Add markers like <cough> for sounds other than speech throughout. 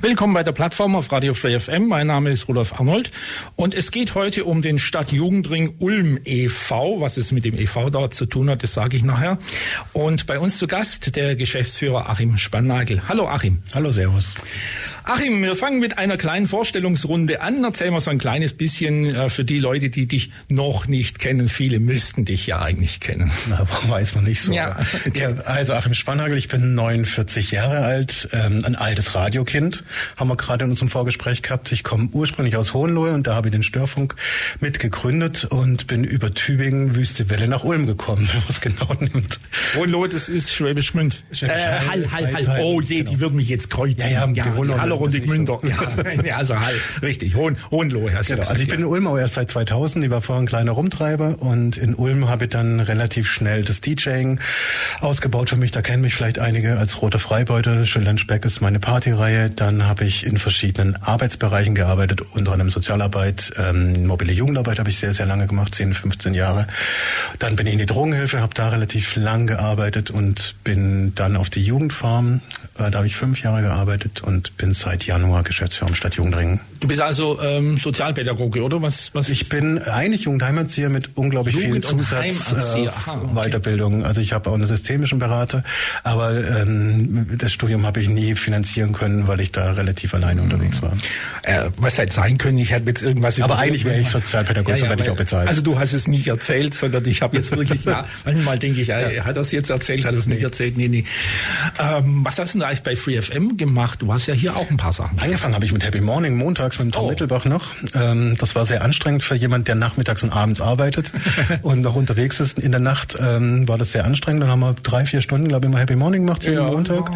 Willkommen bei der Plattform auf Radio Free FM. Mein Name ist Rudolf Arnold und es geht heute um den Stadtjugendring Ulm e.V. Was es mit dem e.V. dort zu tun hat, das sage ich nachher. Und bei uns zu Gast der Geschäftsführer Achim Spannagel. Hallo Achim. Hallo, Servus. Achim, wir fangen mit einer kleinen Vorstellungsrunde an. Erzähl mal so ein kleines bisschen äh, für die Leute, die dich noch nicht kennen. Viele müssten dich ja eigentlich kennen. Na, weiß man nicht so. Ja, ja also Achim Spannagel, ich bin 49 Jahre alt, ähm, ein altes Radiokind, haben wir gerade in unserem Vorgespräch gehabt. Ich komme ursprünglich aus Hohenlohe und da habe ich den Störfunk mitgegründet und bin über Tübingen, Wüste Welle nach Ulm gekommen, <laughs> wenn man es genau nimmt. Hohenlohe, das ist Schwäbisch Gmünd. Schwäbisch äh, Hall, Hall, Hall, Oh je, genau. die würden mich jetzt kreuzen. Ja, ja, die Hohenlohe Halle und Gmünder. so. <laughs> Ja, also Hall, richtig. Hohen, Hohenlohe hast Genau, gesagt, also ich bin in Ulm auch erst seit 2000. Ich war vorher ein kleiner Rumtreiber und in Ulm habe ich dann relativ schnell das DJing ausgebaut für mich. Da kennen mich vielleicht einige als Roter Freibeuter. Schildern Speck ist meine Partyreihe. Dann habe ich in verschiedenen Arbeitsbereichen gearbeitet, unter anderem Sozialarbeit, ähm, mobile Jugendarbeit habe ich sehr, sehr lange gemacht, 10, 15 Jahre. Dann bin ich in die Drogenhilfe, habe da relativ lang gearbeitet und bin dann auf die Jugendfarm. Äh, da habe ich fünf Jahre gearbeitet und bin seit Januar Geschäftsführer am Stadtjugendring. Du bist also ähm, Sozialpädagoge, oder? Was, was? Ich bin eigentlich Jugendheimerzieher mit unglaublich Jugend- vielen und Zusatz Heimerzieher, äh, aha, okay. Also ich habe auch einen systemischen Berater, aber ähm, das Studium habe ich nie finanzieren können, weil ich da relativ alleine unterwegs war. äh, was hätte sein können, ich hätte jetzt irgendwas Aber eigentlich wäre ich Sozialpädagoge, so werde ich auch bezahlt. Also du hast es nicht erzählt, sondern ich habe jetzt wirklich, <laughs> ja, manchmal denke ich, äh, hat er es jetzt erzählt, hat er es nicht erzählt? Nee, nee. Ähm, was hast du eigentlich bei Free FM gemacht? Du hast ja hier auch ein paar Sachen. Angefangen habe ich mit Happy Morning montags mit Tom Oh. Mittelbach noch. Ähm, das war sehr anstrengend für jemand, der nachmittags und abends arbeitet <laughs> und noch unterwegs ist in der Nacht. Ähm, war das sehr anstrengend. Dann haben wir drei, vier Stunden, glaube ich, immer Happy Morning gemacht jeden Ja. Montag.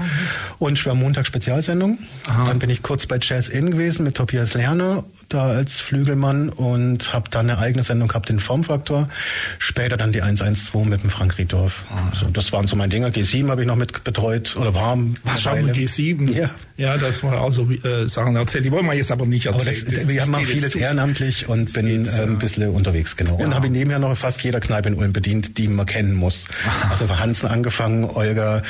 Und ich war Montag Spezialsendung. Dann bin ich kurz bei Jazz In gewesen mit Tobias Lerner, da als Flügelmann und habe dann eine eigene Sendung gehabt, den Formfaktor. Später dann die 112 mit dem Frank Riedorf. So, das waren so meine Dinger. G7 habe ich noch mit betreut oder war Was schon eine mit Weile. G7? Ja. Ja, das war auch so äh, Sachen erzählt. Die wollen wir jetzt aber nicht Aber erzählen. das, wir jetzt vieles ehrenamtlich und bin äh, ein bisschen unterwegs, genau. Und Ja. habe ich nebenher noch fast jeder Kneipe in Ulm bedient, die man kennen muss. <laughs> Also von Hansen angefangen, Olga,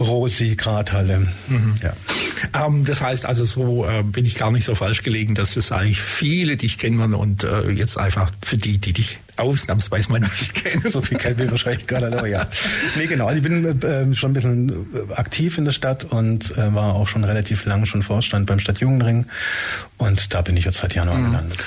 Rosi, Grathalle. Mhm. Ja. Ähm, das heißt also, so äh, bin ich gar nicht so falsch gelegen, dass es eigentlich viele dich kennen und äh, jetzt einfach für die, die dich ausnahmsweise mal nicht <laughs> kennen. So viel kennt wir wahrscheinlich nicht, aber ja. Nee, genau. Also ich bin äh, schon ein bisschen äh, aktiv in der Stadt und äh, war auch schon relativ lang schon Vorstand beim Stadtjugendring. Und da bin ich jetzt seit Januar gelandet.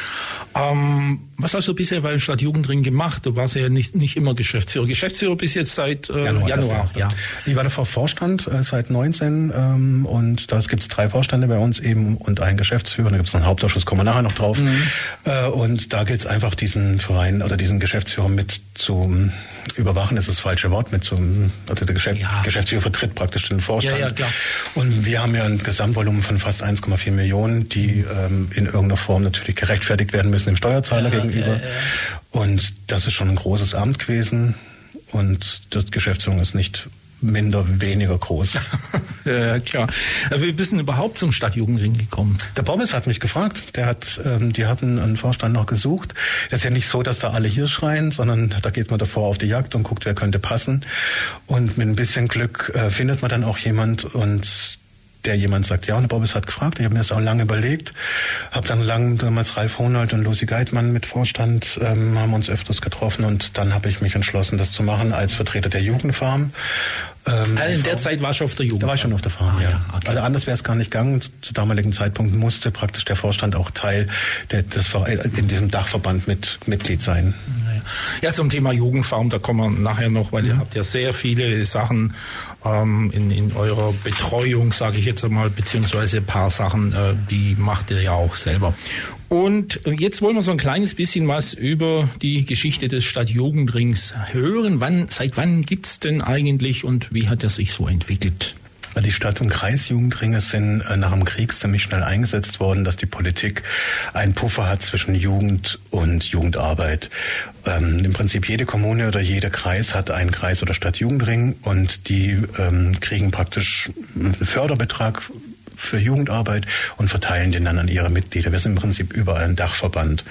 Ähm, was hast du bisher bei den Stadtjugendring gemacht? Du warst ja nicht, nicht immer Geschäftsführer. Geschäftsführer bis jetzt seit äh, Januar. dann. ja. Ich war davor Vorstand äh, seit 19 ähm, und da gibt es drei Vorstände bei uns eben und einen Geschäftsführer. Da gibt es noch einen Hauptausschuss, kommen wir nachher noch drauf. Mhm. Äh, und da gilt es einfach, diesen Verein oder diesen Geschäftsführer mit zu ähm, überwachen, ist das falsche Wort, mit zum, oder der Geschäft, Ja. Geschäftsführer vertritt praktisch den Vorstand. Ja, ja, klar. Und wir haben ja ein Gesamtvolumen von fast 1,4 Millionen, die ähm, in irgendeiner Form natürlich gerechtfertigt werden müssen dem Steuerzahler gegenüber. Und das ist schon ein großes Amt gewesen. Und die Geschäftsführung ist nicht minder weniger groß. <laughs> ja, klar. Also wir sind überhaupt zum Stadtjugendring gekommen. Der Bobbes hat mich gefragt. Der hat, ähm, die hatten einen Vorstand noch gesucht. Das ist ja nicht so, dass da alle hier schreien, sondern da geht man davor auf die Jagd und guckt, wer könnte passen. Und mit ein bisschen Glück äh, findet man dann auch jemand und der jemand sagt, ja, und Bobbes hat gefragt. Ich habe mir das auch lange überlegt. Habe dann lang damals Ralf Hohnhold und Lucy Geitmann mit Vorstand, ähm, haben uns öfters getroffen und dann habe ich mich entschlossen, das zu machen als Vertreter der Jugendfarm. Ähm, Also in der Zeit war ich auf der Jugend. da war ich schon auf der Farm, Ah, ja. ja, okay. Also anders wäre es gar nicht gegangen. Zu damaligen Zeitpunkt musste praktisch der Vorstand auch Teil der, des in diesem Dachverband mit Mitglied sein. Ja, Ja, zum Thema Jugendfarm, da kommen wir nachher noch, weil mhm. ihr habt ja sehr viele Sachen ähm, in, in eurer Betreuung, sage ich jetzt mal, beziehungsweise ein paar Sachen, äh, die macht ihr ja auch selber. Und jetzt wollen wir so ein kleines bisschen was über die Geschichte des Stadtjugendrings hören. Wann, seit wann gibt's denn eigentlich und wie hat er sich so entwickelt? Die Stadt- und Kreisjugendringe sind äh, nach dem Krieg ziemlich schnell eingesetzt worden, dass die Politik einen Puffer hat zwischen Jugend und Jugendarbeit. Ähm, Im Prinzip jede Kommune oder jeder Kreis hat einen Kreis- oder Stadtjugendring und die ähm, kriegen praktisch einen Förderbetrag für Jugendarbeit und verteilen den dann an ihre Mitglieder. Wir sind im Prinzip überall ein Dachverband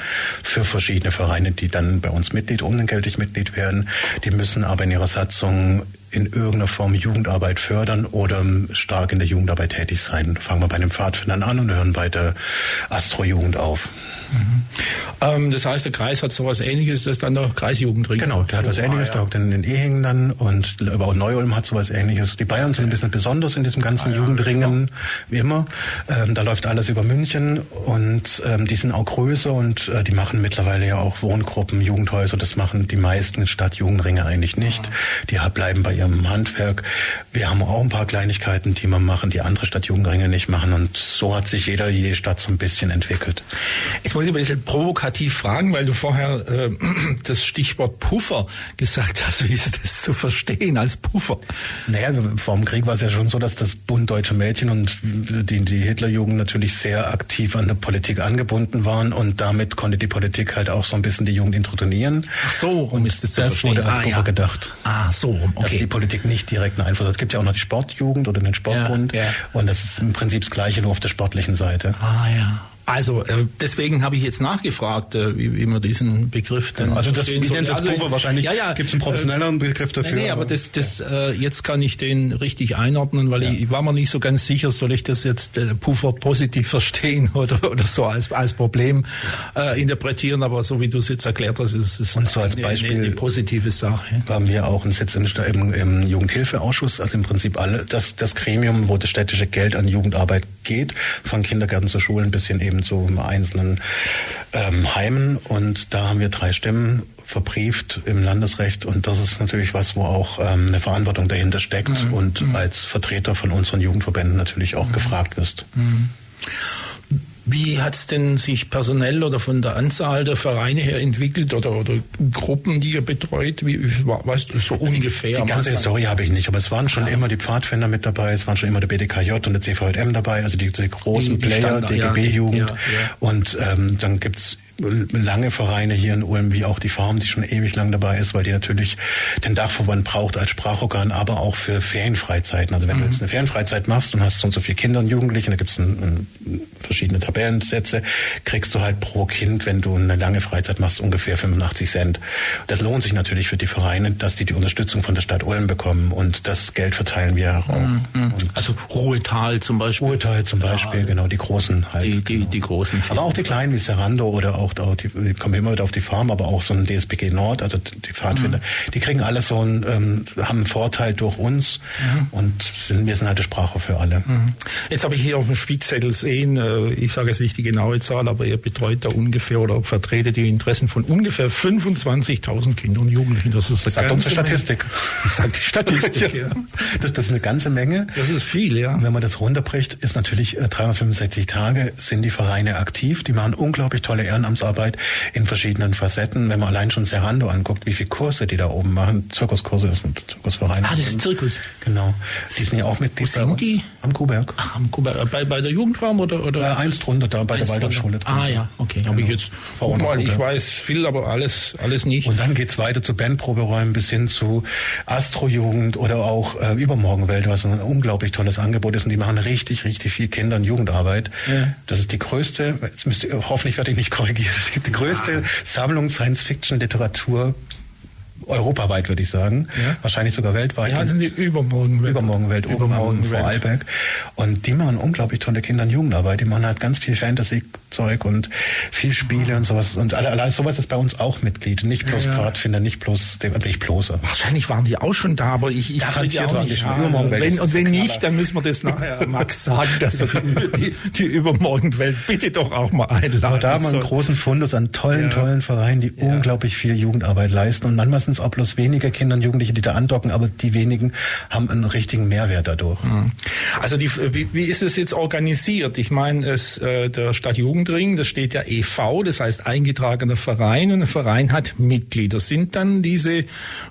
für verschiedene Vereine, die dann bei uns Mitglied, unentgeltlich Mitglied werden. Die müssen aber in ihrer Satzung in irgendeiner Form Jugendarbeit fördern oder stark in der Jugendarbeit tätig sein. Fangen wir bei den Pfadfindern an und hören bei der Astro-Jugend auf. Mhm. Ähm, das heißt, der Kreis hat sowas ähnliches, das ist dann der Kreisjugendring. Genau, der so, hat was ähnliches, ah, ja. der hockt in den Ehingen dann und auch Neu-Ulm hat sowas ähnliches. Die Bayern sind ein bisschen besonders in diesem ganzen ah, Jugendringen, ja, wie immer. Ähm, da läuft alles über München und ähm, die sind auch größer und äh, die machen mittlerweile ja auch Wohngruppen, Jugendhäuser. Das machen die meisten Stadtjugendringe eigentlich nicht. Ah. Die bleiben bei ihrem Handwerk. Wir haben auch ein paar Kleinigkeiten, die wir machen, die andere Stadtjugendringe nicht machen und so hat sich jeder, jede Stadt so ein bisschen entwickelt. Jetzt muss ich ein bisschen provokativ fragen, weil du vorher äh, <clears throat> das Stichwort Puffer gesagt hast. Wie ist das zu verstehen als Puffer? Naja, vor dem Krieg war es ja schon so, dass das Bund Deutsche Mädchen und die, die Hitlerjugend natürlich sehr aktiv an der Politik angebunden waren und damit konnte die Politik halt auch so ein bisschen die Jugend introduzieren. Ach so, rum ist das, das wurde als ah, Puffer ja. gedacht. Ah, so rum, okay. Politik nicht direkt einen Einfluss hat. Es gibt ja auch noch die Sportjugend oder den Sportbund ja, ja. und das ist im Prinzip das Gleiche nur auf der sportlichen Seite. Ah ja. Also äh, deswegen habe ich jetzt nachgefragt, äh, wie, wie man diesen Begriff denn Also das wie nennt also, wahrscheinlich ja, ja, gibt es einen professionelleren äh, Begriff dafür. Nee, nee aber das, das äh, jetzt kann ich den richtig einordnen, weil ja. ich, ich, war mir nicht so ganz sicher, soll ich das jetzt äh, Puffer positiv <laughs> verstehen oder, oder so als, als Problem äh, interpretieren, aber so wie du es jetzt erklärt hast, ist es Und so als Beispiel eine, eine positive Sache. Haben wir auch einen Sitz im, im, im Jugendhilfeausschuss, also im Prinzip alle das, das Gremium, wo das städtische Geld an Jugendarbeit geht, von Kindergärten zu Schulen bis hin eben zu einzelnen ähm, Heimen. Und da haben wir drei Stimmen verbrieft im Landesrecht und das ist natürlich was, wo auch ähm, eine Verantwortung dahinter steckt mhm. und mhm. als Vertreter von unseren Jugendverbänden natürlich auch mhm. gefragt wirst. Wie hat es denn sich personell oder von der Anzahl der Vereine her entwickelt oder, oder Gruppen, die ihr betreut? Wie, weißt du, so ungefähr? Die ganze Historie habe ich nicht, aber es waren schon ja. immer die Pfadfinder mit dabei, es waren schon immer der BDKJ und der CVJM dabei, also die, die großen die, die Player, DGB-Jugend. Ja, ja, und ähm, dann gibt's lange Vereine hier in Ulm, wie auch die Farm, die schon ewig lang dabei ist, weil die natürlich den Dachverband braucht als Sprachorgan, aber auch für Ferienfreizeiten. Also wenn mhm. du jetzt eine Ferienfreizeit machst und hast so und so viele Kinder und Jugendliche, da gibt es verschiedene Tabellensätze, kriegst du halt pro Kind, wenn du eine lange Freizeit machst, ungefähr 85 Cent. Das lohnt sich natürlich für die Vereine, dass die die Unterstützung von der Stadt Ulm bekommen und das Geld verteilen wir auch. Mhm. Also Ruhetal zum Beispiel. Ruhetal zum Beispiel, ja, genau, die großen halt. Die, die, genau. die großen. Aber auch die kleinen wie Serrando oder auch auch, die, die kommen immer wieder auf die Farm, aber auch so ein DSBG Nord, also die Pfadfinder, mhm. die kriegen alles so einen, ähm, haben einen Vorteil durch uns mhm. und sind, wir sind halt die Sprache für alle. Mhm. Jetzt habe ich hier auf dem Spickzettel sehen, äh, ich sage jetzt nicht die genaue Zahl, aber ihr betreut da ungefähr oder vertretet die Interessen von ungefähr 25.000 Kindern und Jugendlichen. Das ist das sagt unsere Statistik. Ich sage die Statistik, <laughs> ja. Das, das, ist eine ganze Menge. Das ist viel, ja. Und wenn man das runterbricht, ist natürlich äh, 365 Tage sind die Vereine aktiv. Die machen unglaublich tolle Ehrenamts Bildungsarbeit in verschiedenen Facetten. Wenn man allein schon Serrando anguckt, wie viele Kurse die da oben machen, Zirkuskurse ist ein Zirkusverein. Ah, das ist Zirkus. Genau. Die sind ja auch Mitglied Wo sind die? Am Kuhberg. Ach, am Kuhberg. Bei, bei der Jugendfarm oder? oder? Äh, eins drunter, da bei der Waldorfschule. Ah ja, okay. Genau. Habe ich jetzt, guck mal, ich weiß viel, aber alles, alles nicht. Und dann geht's weiter zu Bandproberäumen bis hin zu Astrojugend oder auch äh, Übermorgenwelt, was ein unglaublich tolles Angebot ist. Und die machen richtig, richtig viel Kinder- und Jugendarbeit. Ja. Das ist die größte, jetzt müsst ihr, hoffentlich werde ich nicht korrigiert, es gibt die größte ah. Sammlung Science-Fiction-Literatur europaweit würde ich sagen, ja. wahrscheinlich sogar weltweit. Ja, sind die Übermorgenwelt. Übermorgenwelt Übermorgen Vorarlberg. Und die machen unglaublich tolle Kinder- und Jugendarbeit. Die machen halt ganz viel Fantasy-Zeug und viel Spiele und sowas. Und allein sowas ist bei uns auch Mitglied. Nicht bloß ja, ja. Pfadfinder, nicht bloß, nicht bloß. Wahrscheinlich waren die auch schon da, aber ich, ich kriege auch nicht. Übermorgenwelt. Wenn, und wenn nicht, dann müssen wir das nachher <laughs> Max sagen, dass er die, die, die Übermorgenwelt bitte doch auch mal einladen Aber da haben wir einen großen Fundus an tollen, tollen Vereinen, die unglaublich viel Jugendarbeit leisten. Und manchmal sind es auch bloß wenige Kinder und Jugendliche, die da andocken, aber die wenigen haben einen richtigen Mehrwert dadurch. Mhm. Also die, wie, wie ist es jetzt organisiert? Ich meine, es, äh, der Stadtjugendring, das steht ja e.V., das heißt eingetragener Verein und ein Verein hat Mitglieder. Sind dann diese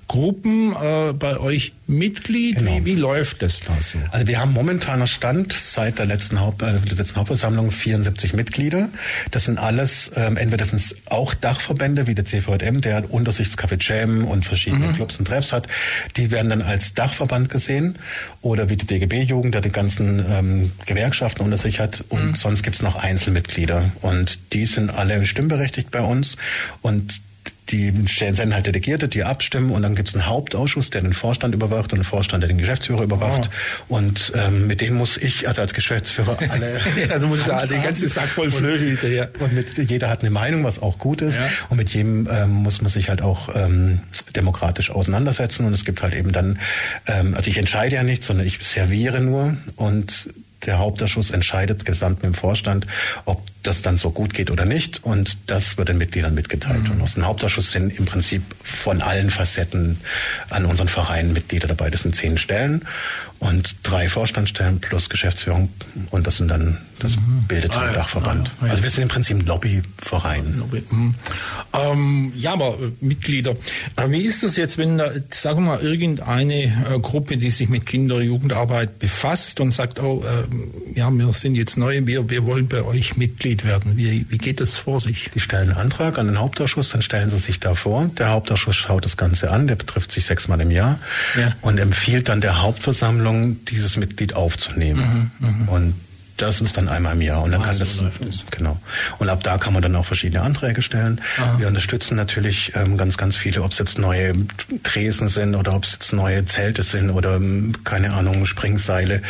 Gruppen äh, bei euch Mitglied? Genau. Wie, wie läuft das da so? Also wir haben momentaner Stand seit der letzten, Haupt, äh, der letzten Hauptversammlung 74 Mitglieder. Das sind alles, ähm, entweder das sind auch Dachverbände wie der CVM, der Untersichtscafé Jam und verschiedene mhm. Clubs und Treffs hat. Die werden dann als Dachverband gesehen. Oder wie die DGB-Jugend, der die ganzen ähm, Gewerkschaften unter sich hat. Und mhm. sonst gibt's noch Einzelmitglieder. Und die sind alle stimmberechtigt bei uns. Und die senden halt Delegierte, die abstimmen und dann gibt es einen Hauptausschuss, der den Vorstand überwacht und einen Vorstand, der den Geschäftsführer überwacht. Oh. Und ähm, mit dem muss ich, also als Geschäftsführer, <laughs> alle. ja, du musst ja den ganzen Sack voll Flöhüte, ja. Und mit jeder hat eine Meinung, was auch gut ist. Ja. Und mit jedem ähm, muss man sich halt auch ähm, demokratisch auseinandersetzen. Und es gibt halt eben dann, ähm, also ich entscheide ja nicht, sondern ich serviere nur und der Hauptausschuss entscheidet gesamt mit dem Vorstand, ob das dann so gut geht oder nicht. Und das wird den Mitgliedern mitgeteilt. Mhm. Und aus dem Hauptausschuss sind im Prinzip von allen Facetten an unseren Vereinen Mitglieder dabei. Das sind zehn Stellen und drei Vorstandsstellen plus Geschäftsführung. Und das sind dann, das mhm. bildet ah, den Dachverband. Ah, ja. Also wir sind im Prinzip ein Lobbyverein. Lobby. Mhm. Ähm, ja, aber äh, Mitglieder. Äh, wie ist das jetzt, wenn da, sagen wir mal, irgendeine äh, Gruppe, die sich mit Kinder- und Jugendarbeit befasst und sagt, oh, äh, ja, wir sind jetzt neu, wir, wir wollen bei euch Mitglied Mitglied werden? Wie, wie geht das vor sich? Die stellen einen Antrag an den Hauptausschuss, dann stellen sie sich da vor. Der Hauptausschuss schaut das Ganze an, der betrifft sich sechsmal im Jahr ja. und empfiehlt dann der Hauptversammlung, dieses Mitglied aufzunehmen. Mhm, mh. Und das ist dann einmal im Jahr und dann ah, kann so das, das, genau. Und ab da kann man dann auch verschiedene Anträge stellen. Aha. Wir unterstützen natürlich ähm, ganz, ganz viele, ob es jetzt neue Tresen sind oder ob es jetzt neue Zelte sind oder ähm, keine Ahnung Springseile.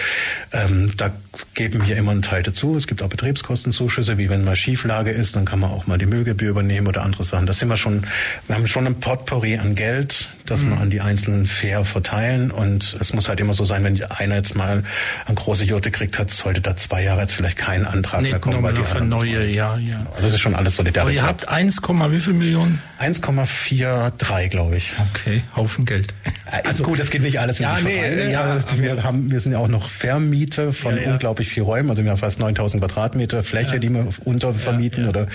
Ähm, da geben wir immer einen Teil dazu. Es gibt auch Betriebskostenzuschüsse, wie wenn mal Schieflage ist, dann kann man auch mal die Müllgebühr übernehmen oder andere Sachen. Das sind wir schon. Wir haben schon ein Potpourri an Geld, das mhm. wir an die Einzelnen fair verteilen und es muss halt immer so sein, wenn einer jetzt mal eine große Jote kriegt hat, sollte da zwei Jahre jetzt vielleicht kein Antrag nee, mehr kommen. Weil die für neue, ja, ja. Also das ist schon alles Solidarität. Aber ihr habt 1, wie viel Millionen? 1,43, glaube ich. Okay, Haufen Geld. Äh, also gut, das geht nicht alles in ja, die nee, Vereine. Ja, also wir haben, wir sind ja auch noch Vermiete von ja, ja. Unglaublich viel Räumen. Also wir haben fast 9000 Quadratmeter Fläche, ja. die wir untervermieten oder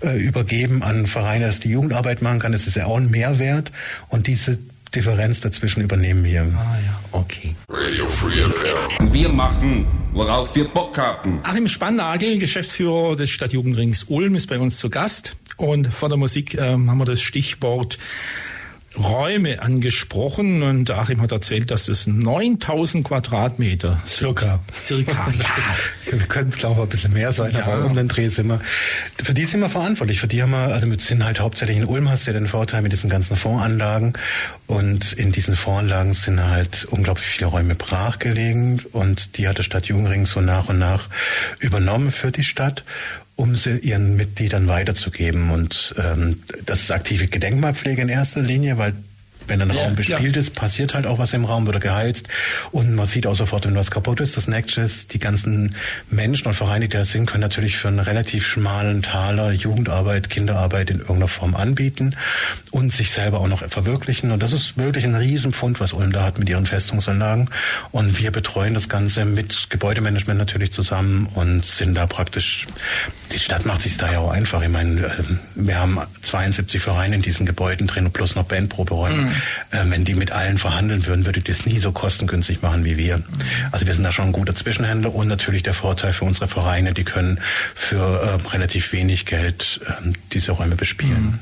äh, übergeben an Vereine, dass die Jugendarbeit machen kann. Das ist ja auch ein Mehrwert. Und diese Differenz dazwischen übernehmen wir. Ah ja, okay. Radio Free FM. Wir machen, worauf wir Bock haben. Achim Spannagel, Geschäftsführer des Stadtjugendrings Ulm, ist bei uns zu Gast. Und vor der Musik äh, haben wir das Stichwort Räume angesprochen und Achim hat erzählt, dass es 9000 Quadratmeter circa. Circa, <laughs> ja. Wir können, glaube ich, ein bisschen mehr sein, ja. aber um den Dreh sind wir, für die sind wir verantwortlich. Für die haben wir, also wir sind halt hauptsächlich in Ulm hast du ja den Vorteil mit diesen ganzen Fondsanlagen und in diesen Fondsanlagen sind halt unglaublich viele Räume brachgelegen und die hat der Stadt Jungring so nach und nach übernommen für die Stadt um sie ihren Mitgliedern weiterzugeben. Und ähm, das ist aktive Gedenkmalpflege in erster Linie, weil wenn ein ja, Raum bespielt ja. ist, passiert halt auch was im Raum, wird geheizt und man sieht auch sofort, wenn was kaputt ist. Das nächste ist, die ganzen Menschen und Vereine, die da sind, können natürlich für einen relativ schmalen Taler Jugendarbeit, Kinderarbeit in irgendeiner Form anbieten und sich selber auch noch verwirklichen. Und das ist wirklich ein Riesenfund, was Ulm da hat mit ihren Festungsanlagen. Und wir betreuen das Ganze mit Gebäudemanagement natürlich zusammen und sind da praktisch, die Stadt macht sich da ja auch einfach. Ich meine, äh, wir haben 72 Vereine in diesen Gebäuden drin und plus noch Bandproberäume. Mhm. Äh, wenn die mit allen verhandeln würden, würde das nie so kostengünstig machen wie wir. Also wir sind da schon ein guter Zwischenhändler und natürlich der Vorteil für unsere Vereine, die können für äh, relativ wenig Geld äh, diese Räume bespielen.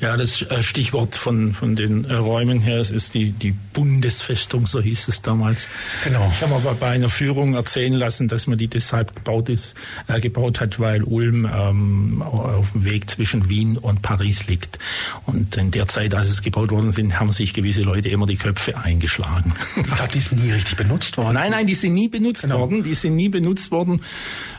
Ja, das äh, Stichwort von, von den äh, Räumen her, es ist die, die Bundesfestung, so hieß es damals. Genau. Ich habe aber bei einer Führung erzählen lassen, dass man die deshalb gebaut, ist, äh, gebaut hat, weil Ulm ähm, auf dem Weg zwischen Wien und Paris liegt. Und in der Zeit, als es gebaut worden sind, haben sich gewisse Leute immer die Köpfe eingeschlagen. Ich glaube, die sind nie richtig benutzt worden. Nein, nein, die sind nie benutzt genau. worden. Die sind nie benutzt worden.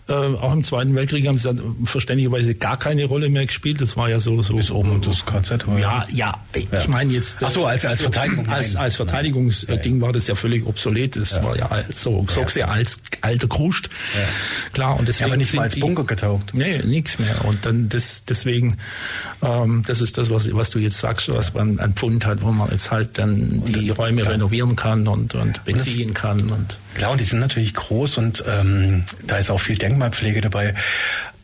Äh, auch im Zweiten Weltkrieg haben sie dann verständlicherweise gar keine Rolle mehr gespielt. Das war ja so so. Bis oben und das KZ. War ja, ja. Ich ja. meine jetzt. Ach so, als als Verteidigung. Als als Verteidigungsding war das ja völlig obsolet. Das war ja so so sehr als alter Kruscht. Klar und deswegen ja, aber nicht mal als Bunker getaucht. Nee, nichts mehr. Und dann das deswegen ähm, das ist das was was du jetzt sagst, was man an Pfund hat, wo man jetzt halt dann die Räume renovieren kann und und beziehen kann und Klar, die sind natürlich groß und ähm, da ist auch viel Denkmalpflege dabei.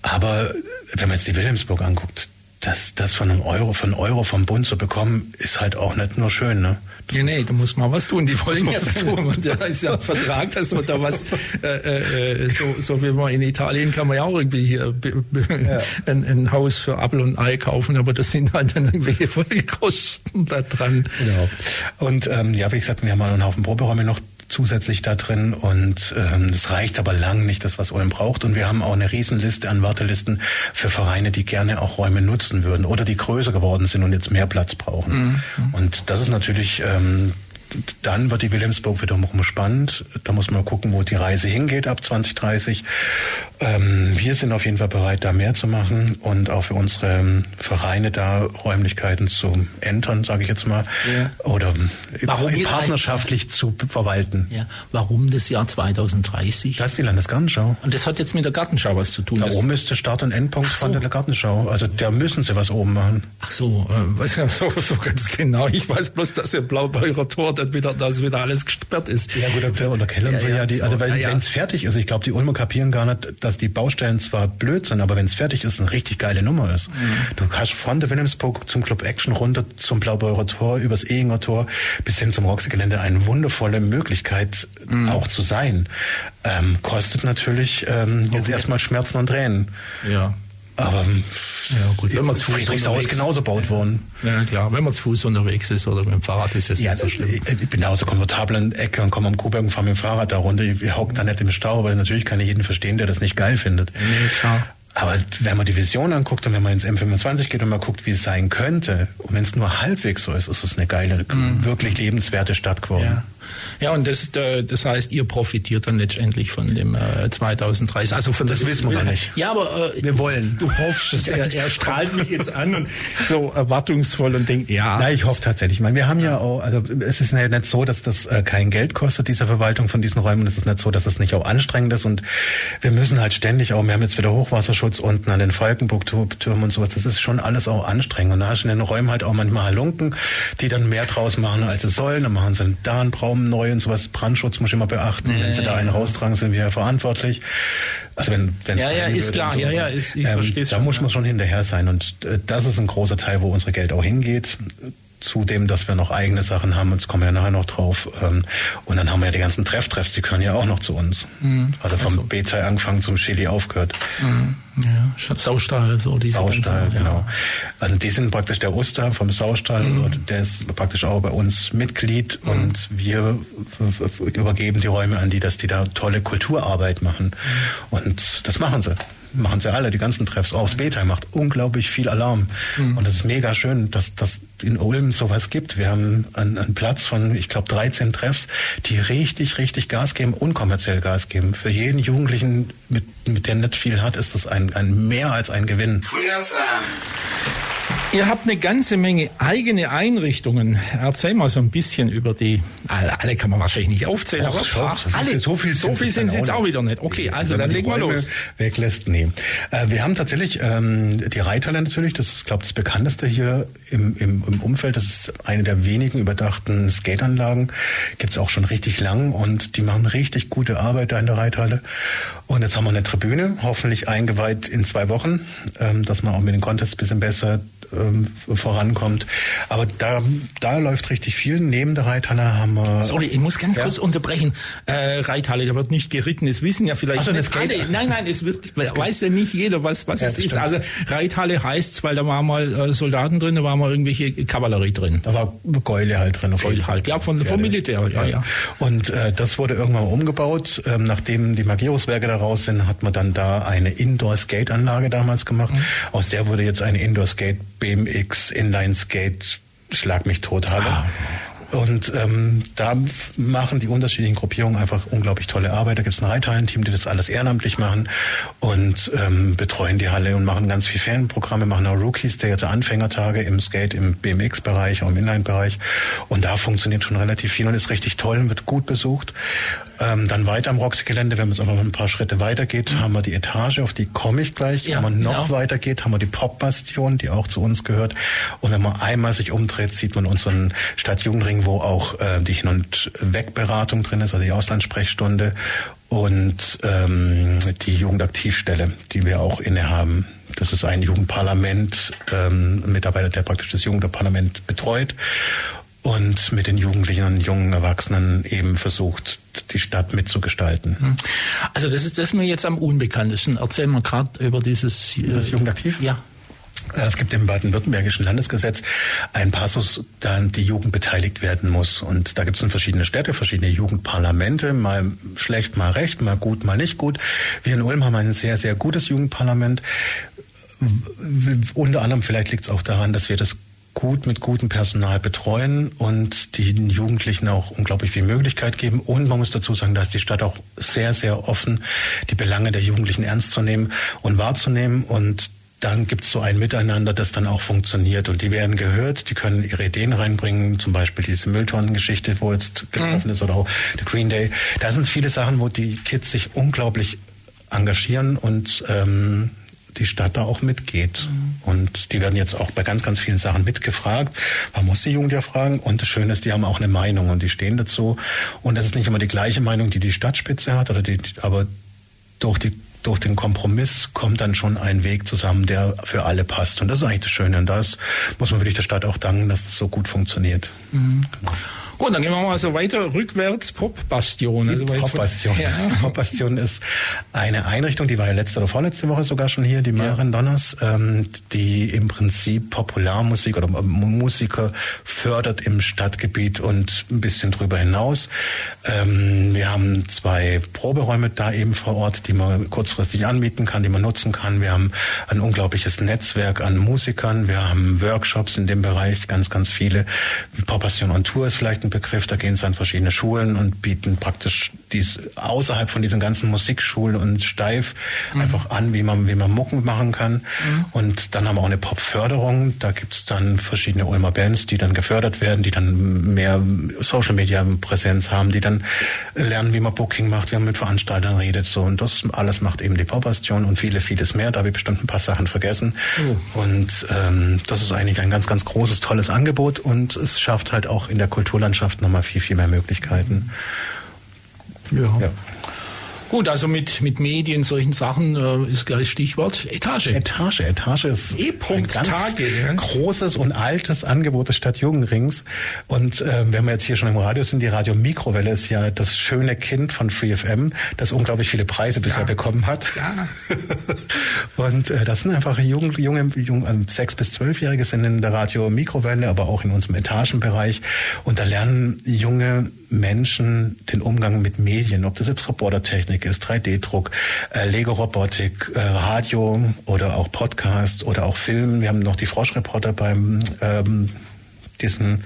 Aber wenn man jetzt die Wilhelmsburg anguckt, das, das von einem Euro, von Euro vom Bund zu bekommen, ist halt auch nicht nur schön, ne? Das nee, nee, da muss man was tun. Die wollen ja was <laughs> tun. Und da ist ja ein Vertrag, dass man da was, äh, äh, so, so wie man in Italien kann man ja auch irgendwie hier ja. ein, ein, Haus für Apfel und Ei kaufen, aber das sind halt dann irgendwelche Folgekosten da dran. Genau. Und ähm, ja, wie gesagt, wir haben mal einen Haufen Proberäume noch zusätzlich da drin und ähm, das reicht aber lang nicht, das was Ulm braucht. Und wir haben auch eine Riesenliste an Wartelisten für Vereine, die gerne auch Räume nutzen würden oder die größer geworden sind und jetzt mehr Platz brauchen. Mhm. Und das ist natürlich ähm, dann wird die Wilhelmsburg wiederum spannend. Da muss man gucken, wo die Reise hingeht ab 2030. Ähm, wir sind auf jeden Fall bereit, da mehr zu machen und auch für unsere Vereine da Räumlichkeiten zu entern, sage ich jetzt mal, ja. oder Warum partnerschaftlich zu verwalten. Ja. Warum das Jahr 2030? Das ist die Landesgartenschau. Und das hat jetzt mit der Gartenschau was zu tun. Da oben ist der Start- und Endpunkt so. von der Gartenschau. Also da müssen sie was oben machen. Ach so, äh, weiß <laughs> ja so, so ganz genau. Ich weiß bloß, dass ihr Blaubeurer Tor dann wieder, dass wieder alles gesperrt ist. Ja gut, oder kennen ja, sie ja, ja die, also wenn es ja, fertig ist, ich glaube, die Ulmer kapieren gar nicht, dass die Baustellen zwar blöd sind, aber wenn es fertig ist, eine richtig geile Nummer ist. Mhm. Du hast von der Wilhelmsburg zum Club Action runter zum Blaubeurer Tor, übers Ehinger Tor bis hin zum Roxy-Gelände eine wundervolle Möglichkeit mhm. auch zu sein. Ähm, kostet natürlich ähm, jetzt erstmal Schmerzen und Tränen. Ja. Aber ja, gut, wenn man zu Fuß unterwegs genauso baut worden. Ja, klar, wenn man zu Fuß unterwegs ist oder mit dem Fahrrad ist es ja, nicht so schlimm. Ich bin da so komfortabel in der Ecke und komme am Kuhberg und fahre mit dem Fahrrad da runter. Ich hocke da nicht im Stau, weil natürlich kann ich jeden verstehen, der das nicht geil findet. Nee, klar. Aber wenn man die Vision anguckt und wenn man ins M25 geht und man guckt, wie es sein könnte, und wenn es nur halbwegs so ist, ist es eine geile, mhm. wirklich lebenswerte Stadt geworden. Ja. Ja, und das, äh, das heißt, ihr profitiert dann letztendlich von dem äh, 2030. Also von das wissen wir noch nicht. Ja, aber äh, wir wollen. Du hoffst es. er, er strahlt mich jetzt an und so erwartungsvoll und denkt, ja. Nein, ich hoffe tatsächlich. Ich meine, wir haben ja auch, also es ist ja nicht so, dass das äh, kein Geld kostet, diese Verwaltung von diesen Räumen. Es ist nicht so, dass es nicht auch anstrengend ist und wir müssen halt ständig auch, wir haben jetzt wieder Hochwasserschutz unten an den Falkenburg-Türmen und sowas. Das ist schon alles auch anstrengend. Und da hast du in den Räumen halt auch manchmal Halunken, die dann mehr draus machen, als sie sollen. Dann machen sie da einen Braum neu und sowas. Brandschutz muss ich immer beachten. Ja, wenn sie da einen raustragen, sind wir ja verantwortlich. Also wenn wenn es ja, ja, ist klar, so. ja, ja, ist, ich ähm, verstehe Da schon, muss man schon hinterher sein und äh, das ist ein großer Teil, wo unsere Geld auch hingeht zudem, dass wir noch eigene Sachen haben, jetzt kommen wir ja nachher noch drauf. Ähm, und dann haben wir ja die ganzen Treff-Treffs, die gehören ja auch noch zu uns. Mhm. Also vom also. B-Teil angefangen zum Chili aufgehört. Mhm. Ja, Saustall, so diese Saustall, ganzen, genau. Ja. Also die sind praktisch der Oster vom Saustall, mhm. der ist praktisch auch bei uns Mitglied mhm. und wir übergeben die Räume an die, dass die da tolle Kulturarbeit machen. Mhm. Und das machen sie machen sie alle, die ganzen Treffs. Auch das Betheim macht unglaublich viel Alarm. Mhm. Und es ist mega schön, dass das in Ulm sowas gibt. Wir haben einen, einen Platz von, ich glaube, 13 Treffs, die richtig, richtig Gas geben, unkommerziell Gas geben. Für jeden Jugendlichen, mit, mit der nicht viel hat, ist das ein, ein mehr als ein Gewinn. Free Ihr habt eine ganze Menge eigene Einrichtungen. Erzähl mal so ein bisschen über die. Alle, alle kann man wahrscheinlich nicht aufzählen, Och, aber schon, alle. So viel, so viel sind es jetzt auch wieder nicht. Okay, also, also dann legen wir los. Weglässt, nee. Äh, wir haben tatsächlich ähm, die Reithalle natürlich. Das ist, glaube ich, das bekannteste hier im, im, im Umfeld. Das ist eine der wenigen überdachten Skateanlagen. Gibt es auch schon richtig lang und die machen richtig gute Arbeit da in der Reithalle. Und jetzt haben wir eine Tribüne, hoffentlich eingeweiht in zwei Wochen, ähm, dass man auch mit den Contests bisschen besser ähm, vorankommt. Aber da, da läuft richtig viel. Neben der Reithalle haben wir... Sorry, ich muss ganz ja? kurz unterbrechen. Äh, Reithalle, da wird nicht geritten. Es wissen ja vielleicht also nicht alle. Nein, nein, es wird, weiß ja nicht jeder, was, was ja, es ist. Also Reithalle heißt, weil da waren mal äh, Soldaten drin, da waren mal irgendwelche Kavallerie drin. Da war Geule halt drin. Geule halt, ja, von, vom Militär, ja, ja. Und äh, das wurde irgendwann umgebaut. Ähm, nachdem die Magiruswerke da raus sind, hat man dann da eine Indoor-Skate-Anlage damals gemacht. Mhm. Aus der wurde jetzt eine Indoor-Skate BMX Inline Skate Schlag mich tot Halle. Ah. Und ähm, da machen die unterschiedlichen Gruppierungen einfach unglaublich tolle Arbeit. Da gibt es ein Reithallenteam, die das alles ehrenamtlich machen und ähm, betreuen die Halle und machen ganz viel Fanprogramme, machen auch Rookies, der jetzt Anfängertage im Skate, im BMX-Bereich, auch im Inline-Bereich. Und da funktioniert schon relativ viel und ist richtig toll und wird gut besucht. Ähm, dann weiter am Roxy-Gelände, wenn man es aber ein paar Schritte weiter geht, mhm. haben wir die Etage, auf die komme ich gleich. Ja, wenn man noch genau. weiter geht, haben wir die Pop-Bastion, die auch zu uns gehört. Und wenn man einmal sich umdreht, sieht man unseren Stadtjugendring, wo auch äh, die Hin- und Wegberatung drin ist, also die Auslandssprechstunde und ähm, die Jugendaktivstelle, die wir auch innehaben. Das ist ein Jugendparlament, ähm, ein Mitarbeiter, der praktisch das Jugendparlament betreut und mit den Jugendlichen und jungen Erwachsenen eben versucht, die Stadt mitzugestalten. Hm. Also das ist das mir jetzt am unbekanntesten. Erzähl mal gerade über dieses äh, das Jugendaktiv. Ja. Äh, es gibt im baden-württembergischen Landesgesetz einen Passus, da die Jugend beteiligt werden muss. Und da gibt es in verschiedene Städte, verschiedene Jugendparlamente, mal schlecht, mal recht, mal gut, mal nicht gut. Wir in Ulm haben ein sehr, sehr gutes Jugendparlament. Unter anderem vielleicht liegt es auch daran, dass wir das gut mit gutem Personal betreuen und den Jugendlichen auch unglaublich viel Möglichkeit geben. Und man muss dazu sagen, da ist die Stadt auch sehr, sehr offen, die Belange der Jugendlichen ernst zu nehmen und wahrzunehmen. Und dann gibt es so ein Miteinander, das dann auch funktioniert. Und die werden gehört, die können ihre Ideen reinbringen, zum Beispiel diese Mülltonnengeschichte, wo jetzt gelaufen mhm. ist, oder auch der Green Day. Da sind viele Sachen, wo die Kids sich unglaublich engagieren und ähm, die Stadt da auch mitgeht. Mhm. Und die werden jetzt auch bei ganz, ganz vielen Sachen mitgefragt. Man muss die Jugend ja fragen. Und das Schöne ist, die haben auch eine Meinung und die stehen dazu. Und das ist nicht immer die gleiche Meinung, die die Stadtspitze hat, oder die, aber durch die durch den Kompromiss kommt dann schon ein Weg zusammen, der für alle passt. Und das ist eigentlich das Schöne. Und das muss man wirklich der Stadt auch danken, dass das so gut funktioniert. Mhm. Genau. Gut, dann gehen wir mal so weiter. Rückwärts Pop-Bastion. Also Pop-Bastion. <laughs> Ja. Pop-Bastion ist eine Einrichtung, die war ja letzte oder vorletzte Woche sogar schon hier, die Maren ja. Donners, ähm, die im Prinzip Popularmusik oder Musiker fördert im Stadtgebiet und ein bisschen drüber hinaus. Ähm, wir haben zwei Proberäume da eben vor Ort, die man kurzfristig anmieten kann, die man nutzen kann. Wir haben ein unglaubliches Netzwerk an Musikern. Wir haben Workshops in dem Bereich, ganz, ganz viele. Pop-Bastion on Tour ist vielleicht ein Begriff. Da gehen sie an verschiedene Schulen und bieten praktisch dies außerhalb von diesen ganzen Musikschulen und steif mhm. einfach an, wie man, wie man Mucken machen kann. Mhm. Und dann haben wir auch eine Popförderung. Da gibt's dann verschiedene Ulmer Bands, die dann gefördert werden, die dann mehr Social Media Präsenz haben, die dann lernen, wie man Booking macht, wie man mit Veranstaltern redet. So. Und das alles macht eben die Popbastion und viele, vieles mehr. Da habe ich bestimmt ein paar Sachen vergessen. Oh. Und ähm, das ist eigentlich ein ganz, ganz großes, tolles Angebot und es schafft halt auch in der Kulturlandschaft Landschaft nochmal viel, viel mehr Möglichkeiten. Ja. ja. Gut, also mit, mit Medien, solchen Sachen äh, ist gleich Stichwort Etage. Etage, Etage ist e ein ganz Tage, ja. großes und altes Angebot des Stadtjugendrings. Und äh, wenn wir jetzt hier schon im Radio sind, die Radio Mikrowelle ist ja das schöne Kind von FreeFM, das unglaublich viele Preise bisher ja. bekommen hat. Ja. <laughs> und äh, das sind einfach junge, junge, junge also sechs bis zwölfjährige sind in der Radio Mikrowelle, aber auch in unserem Etagenbereich. Und da lernen junge Menschen den Umgang mit Medien, ob das jetzt Reportertechnik ist, 3D-Druck, äh, Lego-Robotik, äh, Radio oder auch Podcast oder auch Film. Wir haben noch die Froschreporter beim ähm, diesen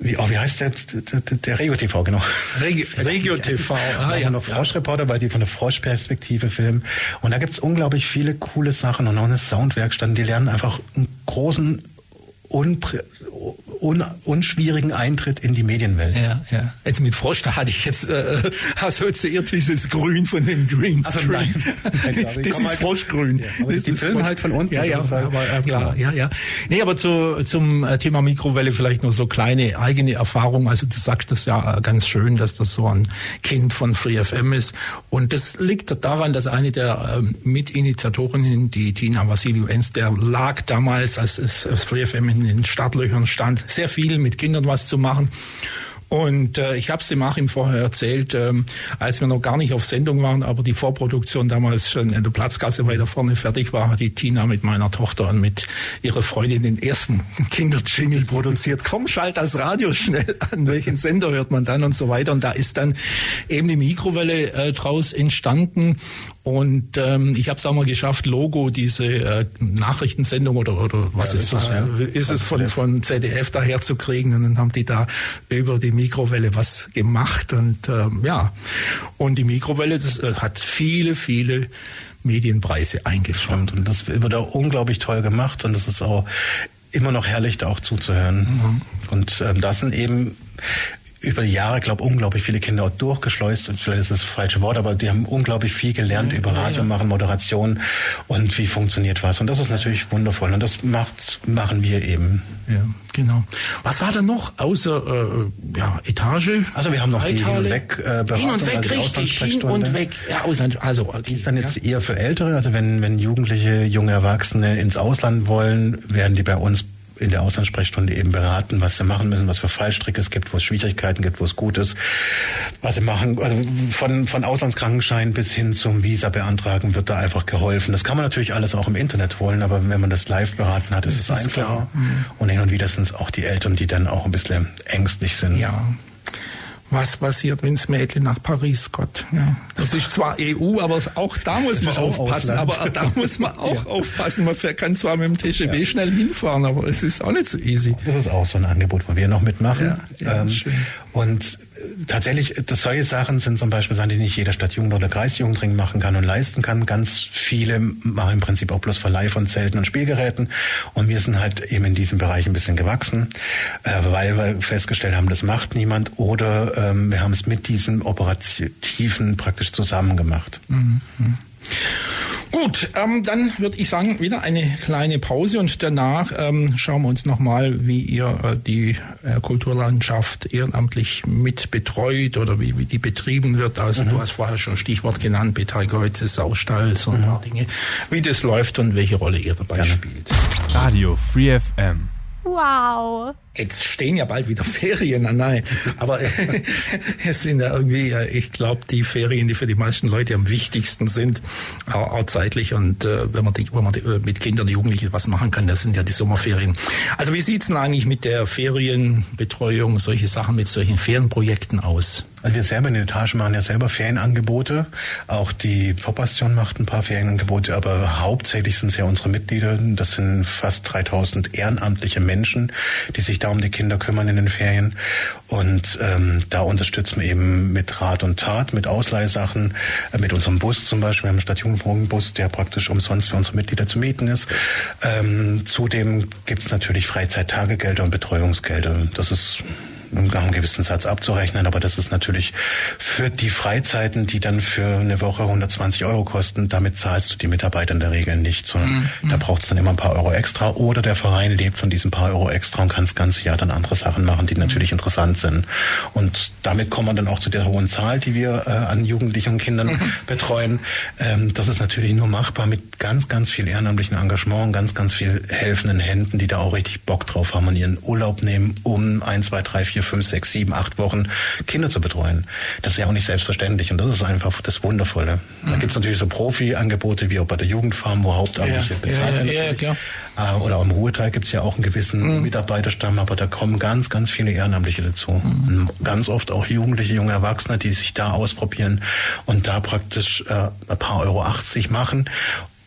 wie, oh, wie heißt der, der, der Regio TV, genau. Regio, Regio TV, <laughs> ah, ja. noch Froschreporter, weil die von der Froschperspektive filmen. Und da gibt's unglaublich viele coole Sachen und auch eine Soundwerkstatt. Die lernen einfach einen großen unprä un, unschwierigen Eintritt in die Medienwelt. Ja, ja. Jetzt mit Frosch, da hatte ich jetzt äh, assoziiert dieses Grün von dem Green Ach so, Screen. nein. das ist halt, Froschgrün. Ja, das die filmen halt von unten. Ja, ja, das halt- aber äh, klar, ja, ja. Nee, aber zu, zum äh, Thema Mikrowelle vielleicht noch so kleine eigene Erfahrung. Also du sagst das ja äh, ganz schön, dass das so ein Kind von Free FM ist. Und das liegt daran, dass eine der ähm, Mitinitiatorinnen, die Tina Vassiliou-Enz, der lag damals, als es als Free FM in den Startlöchern stand, sehr viel mit Kindern was zu machen. Und äh, ich habe es dem Achim vorher erzählt, ähm, als wir noch gar nicht auf Sendung waren, aber die Vorproduktion damals schon in der Platzgasse weiter vorne fertig war, hat die Tina mit meiner Tochter und mit ihrer Freundin den ersten <laughs> Kinderjingle produziert. Komm, schalt das Radio schnell an, welchen Sender hört man dann und so weiter. Und da ist dann eben die Mikrowelle äh, draus entstanden. Und ähm, ich habe es auch mal geschafft, Logo, diese äh, Nachrichtensendung oder, oder was Ja, ist, ist es, es, ja. ist es von, von ZDF daher zu kriegen. Und dann haben die da über die Mikrowelle was gemacht. Und ähm, ja, und die Mikrowelle, das äh, hat viele, viele Medienpreise eingefahren. Und das wird auch unglaublich toll gemacht und es ist auch immer noch herrlich, da auch zuzuhören. Und ähm, das sind eben über die Jahre, glaube unglaublich viele Kinder auch durchgeschleust und vielleicht ist das, das falsche Wort, aber die haben unglaublich viel gelernt über Radio machen, Moderation und wie funktioniert was. Und das ist natürlich wundervoll und das macht, machen wir eben. Ja, genau. Was war da noch außer äh, ja, Etage? Also wir haben noch die Leithalle? Hin- und Weg, äh, Beratung, Hin und weg, also die richtig. Hin und weg. Ja, Ausland. Also, okay, Die ist dann jetzt ja. eher für Ältere, also wenn, wenn Jugendliche, junge Erwachsene ins Ausland wollen, werden die bei uns in der Auslandssprechstunde eben beraten, was sie machen müssen, was für Fallstricke es gibt, wo es Schwierigkeiten gibt, wo es gut ist, was sie machen. Also von, von Auslandskrankenschein bis hin zum Visa beantragen wird da einfach geholfen. Das kann man natürlich alles auch im Internet holen, aber wenn man das live beraten hat, ist es ist einfacher. klar. Mhm. Und hin und wieder sind es auch die Eltern, die dann auch ein bisschen ängstlich sind. Ja. Was passiert, wenn das Mädchen nach Paris Gott? Ja. Das ist zwar EU, aber auch da muss man aufpassen. Ausland. Aber da muss man <laughs> auch aufpassen. Man kann zwar mit dem TGW schnell hinfahren, aber es ist auch nicht so easy. Das ist auch so ein Angebot, wo wir noch mitmachen. Ja, ja, ähm, schön. und tatsächlich, das solche Sachen sind zum Beispiel Sachen, die nicht jeder Stadtjugend oder Kreisjugendring machen kann und leisten kann. Ganz viele machen im Prinzip auch bloß Verleih von Zelten und Spielgeräten. Und wir sind halt eben in diesem Bereich ein bisschen gewachsen, äh, weil wir festgestellt haben, das macht niemand oder ähm, wir haben es mit diesen Operativen praktisch zusammen gemacht. Gut, ähm, dann würde ich sagen, wieder eine kleine Pause und danach ähm, schauen wir uns nochmal, wie ihr äh, die äh, Kulturlandschaft ehrenamtlich mit betreut oder wie, wie die betrieben wird. Also du hast vorher schon Stichwort genannt, Beteigeuze, Saustall, so ein paar Dinge, wie das läuft und welche Rolle ihr dabei spielt. Radio Free FM. Wow. Jetzt stehen ja bald wieder <laughs> Ferien an, nein. Aber <laughs> es sind ja irgendwie, ich glaube, die Ferien, die für die meisten Leute am wichtigsten sind, auch, zeitlich. Und äh, wenn man, die, wenn man die, äh, mit Kindern, Jugendlichen was machen kann, das sind ja die Sommerferien. Also wie sieht's denn eigentlich mit der Ferienbetreuung, solche Sachen, mit solchen Ferienprojekten aus? Also wir selber in der Etage machen ja selber Ferienangebote. Auch die Popastion macht ein paar Ferienangebote, aber hauptsächlich sind es ja unsere Mitglieder. Das sind fast 3000 ehrenamtliche Menschen, die sich da um die Kinder kümmern in den Ferien. Und ähm, da unterstützen wir eben mit Rat und Tat, mit Ausleihsachen, äh, mit unserem Bus zum Beispiel. Wir haben einen Stadtjugendbus, der praktisch umsonst für unsere Mitglieder zu mieten ist. Ähm, zudem gibt's natürlich Freizeittagegelder und Betreuungsgelder. Das ist einem gewissen Satz abzurechnen, aber das ist natürlich für die Freizeiten, die dann für eine Woche 120 Euro kosten, damit zahlst du die Mitarbeiter in der Regel nicht, sondern da braucht es dann immer ein paar Euro extra. Oder der Verein lebt von diesen paar Euro extra und kann das ganze Jahr dann andere Sachen machen, die natürlich interessant sind. Und damit kommen wir dann auch zu der hohen Zahl, die wir äh, an Jugendlichen und Kindern betreuen. Ähm, das ist natürlich nur machbar mit ganz, ganz viel ehrenamtlichen Engagement und ganz, ganz viel helfenden Händen, die da auch richtig Bock drauf haben und ihren Urlaub nehmen, um ein, zwei, drei, vier, fünf, sechs, sieben, acht Wochen Kinder zu betreuen. Das ist ja auch nicht selbstverständlich und das ist einfach das Wundervolle. Da gibt's natürlich so Profi-Angebote wie auch bei der Jugendfarm, wo Hauptamtliche Ja, bezahlt ja, werden. ja, ja, klar. Äh, Oder am Ruheteil gibt's ja auch einen gewissen Mitarbeiterstamm, aber da kommen ganz, ganz viele Ehrenamtliche dazu. Und Ganz oft auch Jugendliche, junge Erwachsene, die sich da ausprobieren und da praktisch äh, ein paar Euro 80 machen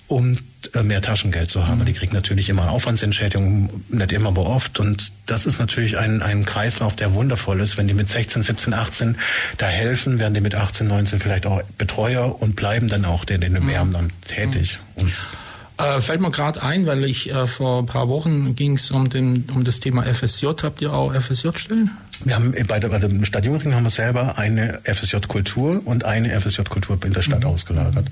um äh, mehr Taschengeld zu haben. Die kriegen natürlich immer Aufwandsentschädigung, nicht immer, aber oft. Und das ist natürlich ein, ein Kreislauf, der wundervoll ist. Wenn die mit 16, 17, 18 da helfen, werden die mit 18, 19 vielleicht auch Betreuer und bleiben dann auch in dem Ehrenamt tätig. Und Äh, fällt mir gerade ein, weil ich äh, vor ein paar Wochen ging es um, um das Thema FSJ. Habt ihr auch FSJ-Stellen? Wir haben bei der, also im Stadt Jungring haben wir selber eine FSJ-Kultur und eine FSJ-Kultur in der Stadt mhm. ausgelagert.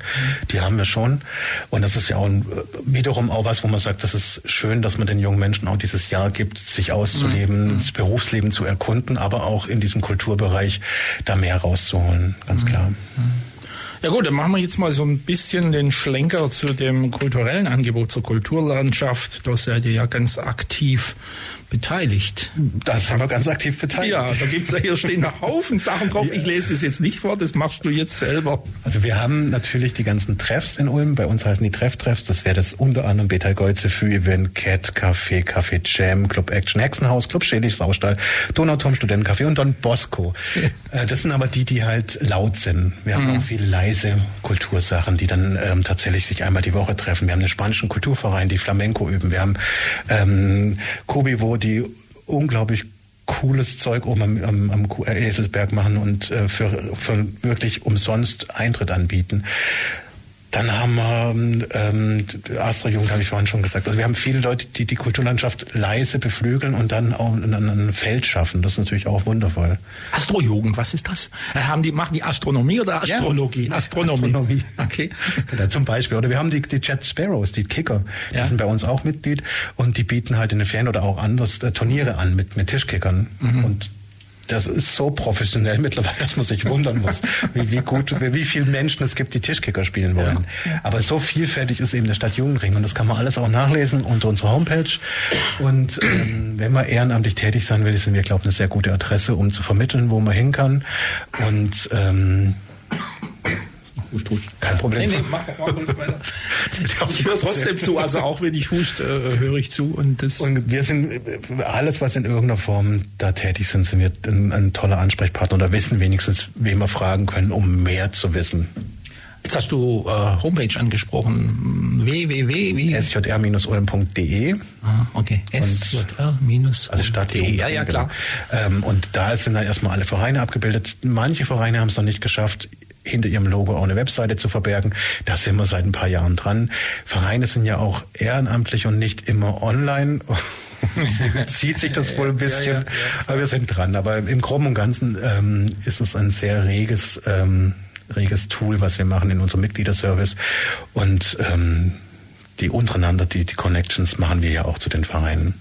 Die haben wir schon. Und das ist ja auch ein, wiederum auch was, wo man sagt, das ist schön, dass man den jungen Menschen auch dieses Jahr gibt, sich auszuleben, mhm. das Berufsleben zu erkunden, aber auch in diesem Kulturbereich da mehr rauszuholen. Ganz mhm. klar. Mhm. Ja gut, dann machen wir jetzt mal so ein bisschen den Schlenker zu dem kulturellen Angebot, zur Kulturlandschaft. Da seid ihr ja ganz aktiv beteiligt. Das haben wir ganz aktiv beteiligt. Ja, da gibt's ja hier stehen <laughs> Haufen Sachen drauf. Ich lese das jetzt nicht vor, das machst du jetzt selber. Also wir haben natürlich die ganzen Treffs in Ulm. Bei uns heißen die Treff-Treffs. Das wäre das unter anderem Beta Geuze, Fü-Event, Cat, Café, Café Jam, Club Action, Hexenhaus, Club Schädig, Saustall, Donauturm, Studentencafé und Don Bosco. <laughs> Äh, das sind aber die, die halt laut sind. Wir haben mhm. auch viele leise Kultursachen, die dann ähm, tatsächlich sich einmal die Woche treffen. Wir haben den spanischen Kulturverein, die Flamenco üben. Wir haben ähm, Kobi, wo die unglaublich cooles Zeug oben am, am, am Eselsberg machen und äh, für, für wirklich umsonst Eintritt anbieten. Dann haben wir ähm, Astro-Jugend, habe ich vorhin schon gesagt. Also wir haben viele Leute, die die Kulturlandschaft leise beflügeln und dann auch ein, Feld schaffen. Das ist natürlich auch wundervoll. Astro-Jugend, was ist das? Äh, haben die, machen die Astronomie oder Astrologie? Ja, <laughs> Astronomie. Astronomie. Okay. <laughs> Oder zum Beispiel. Oder wir haben die, die Jet Sparrows, die Kicker. Die ja. sind bei uns auch Mitglied und die bieten halt in den Ferien oder auch anders äh, Turniere an mit, mit Tischkickern. Mhm. Und das ist so professionell <laughs> mittlerweile, dass man sich wundern muss, wie, wie gut, wie viele Menschen es gibt, die Tischkicker spielen wollen. Ja. Aber so vielfältig ist eben der Stadt Jugendring und das kann man alles auch nachlesen unter unserer Homepage. Und ähm, wenn man ehrenamtlich tätig sein will, sind wir, glaube ich, eine sehr gute Adresse, um zu vermitteln, wo man hin kann. Und ähm. Kein Problem. Nee, nee, mach, mach. <laughs> ich höre trotzdem zu, also auch wenn ich hust, äh, höre ich zu. Und, das und wir sind, alles was in irgendeiner Form da tätig sind, sind wir ein, ein toller Ansprechpartner oder wissen wenigstens, wen wir fragen können, um mehr zu wissen. Jetzt hast du äh, Homepage angesprochen. www. sjr-ulm.de. Ah, okay. sjr-ulm.de. Also Stadt Ja, ja, klar. Genau. Ähm, und da sind dann erstmal alle Vereine abgebildet. Manche Vereine haben es noch nicht geschafft, hinter ihrem Logo auch eine Webseite zu verbergen. Da sind wir seit ein paar Jahren dran. Vereine sind ja auch ehrenamtlich und nicht immer online. <laughs> zieht sich das wohl ein bisschen, ja, ja, ja. aber wir sind dran. Aber im Groben und Ganzen ähm, ist es ein sehr reges, ähm, reges Tool, was wir machen in unserem Mitgliederservice. Und ähm, die untereinander, die, die Connections machen wir ja auch zu den Vereinen.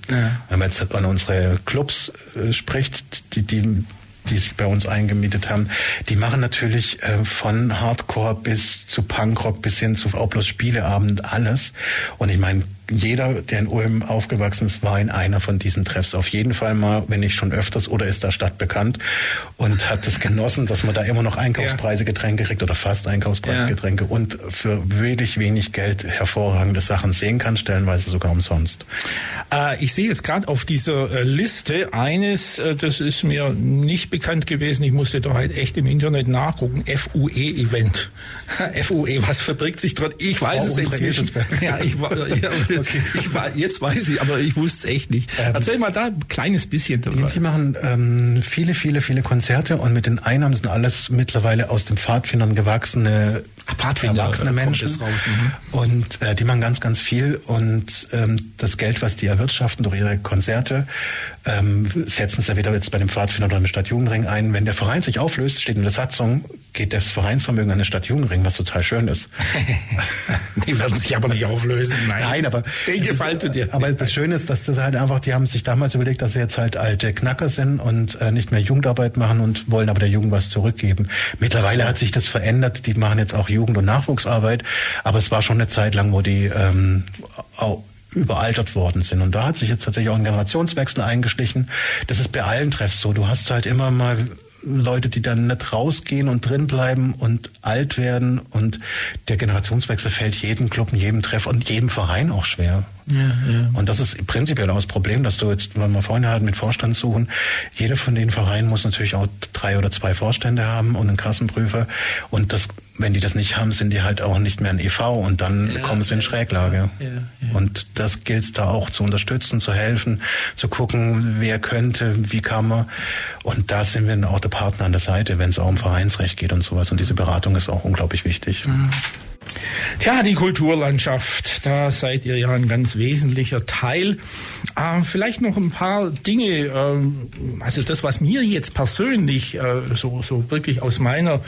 Wenn man jetzt an unsere Clubs äh, spricht, die, die die sich bei uns eingemietet haben, die machen natürlich äh, von Hardcore bis zu Punkrock bis hin zu auch bloß Spieleabend alles. Und ich meine, jeder, der in Ulm aufgewachsen ist, war in einer von diesen Treffs. Auf jeden Fall mal, wenn nicht schon öfters, oder ist da Stadt bekannt und hat es genossen, dass man da immer noch Einkaufspreise Getränke kriegt oder fast Einkaufspreise Getränke und für wirklich wenig Geld hervorragende Sachen sehen kann, stellenweise sogar umsonst. Äh, ich sehe jetzt gerade auf dieser äh, Liste eines, äh, das ist mir nicht bekannt gewesen, ich musste da halt echt im Internet nachgucken, FUE-Event. <laughs> FUE, was verbirgt sich dort? Ich weiß es inzwischen. Ja, ich war, ja, <laughs> okay. ich war, jetzt weiß ich, aber ich wusste es echt nicht. Ähm, Erzähl mal da ein kleines bisschen darüber. Die, machen ähm, viele, viele, viele Konzerte und mit den Einnahmen sind alles mittlerweile aus den Pfadfindern gewachsene Pfadfinder, erwachsene Menschen. Raus, mhm. Und äh, die machen ganz, ganz viel und ähm, das Geld, was die erwirtschaften durch ihre Konzerte, ähm, setzen sie wieder jetzt bei dem Pfadfinder oder im Stadtjugendring ein. Wenn der Verein sich auflöst, steht in der Satzung, geht das Vereinsvermögen an den Stadtjugendring, was total schön ist. <laughs> die werden sich aber nicht auflösen. Nein, Nein aber den gefällt dir. Aber das Schöne ist, dass das halt einfach, die haben sich damals überlegt, dass sie jetzt halt alte Knacker sind und äh, nicht mehr Jugendarbeit machen und wollen aber der Jugend was zurückgeben. Mittlerweile so. hat sich das verändert. Die machen jetzt auch Jugend- und Nachwuchsarbeit, aber es war schon eine Zeit lang, wo die ähm, auch überaltert worden sind. Und da hat sich jetzt tatsächlich auch ein Generationswechsel eingeschlichen. Das ist bei allen Treffs so. Du hast halt immer mal Leute, die dann nicht rausgehen und drin bleiben und alt werden und der Generationswechsel fällt jedem Club, jedem Treff und jedem Verein auch schwer. Ja, ja. Und das ist prinzipiell auch das Problem, dass du jetzt, wenn wir vorhin hatten mit Vorstand suchen, jeder von den Vereinen muss natürlich auch drei oder zwei Vorstände haben und einen Kassenprüfer. Und das, wenn die das nicht haben, sind die halt auch nicht mehr ein EV und dann ja, kommen sie in Schräglage. Und das gilt es da auch zu unterstützen, zu helfen, zu gucken, wer könnte, wie kann man. Und da sind wir auch der Partner an der Seite, wenn es auch um Vereinsrecht geht und sowas. Und diese Beratung ist auch unglaublich wichtig. Mhm. Tja, die Kulturlandschaft, da seid ihr ja ein ganz wesentlicher Teil. Äh, vielleicht noch ein paar Dinge, äh, also das, was mir jetzt persönlich äh, so, so wirklich aus meiner,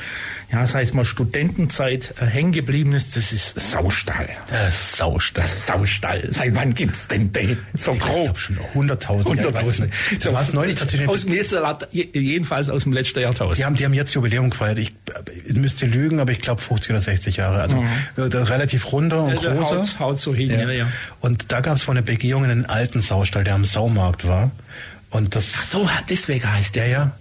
ja, sei es mal Studentenzeit äh, hängen geblieben ist, das ist Saustall. Der Saustall. Saustall. Seit wann gibt's denn den? So Ich grob. glaube schon hunderttausend. Hunderttausend. Da war es neulich tatsächlich. Aus dem letzten, jedenfalls aus dem letzten Jahrtausend. Die haben, die haben jetzt Jubiläum gefeiert. Ich, ich müsste lügen, aber ich glaube 50 oder 60 Jahre. Also äh, da relativ runder und Also großer. haut, haut so hin, ja, ja. Und da gab es vor einer Begehung einen alten Saustall, der am Saumarkt war. Und das So, deswegen heißt Ja, der. ja.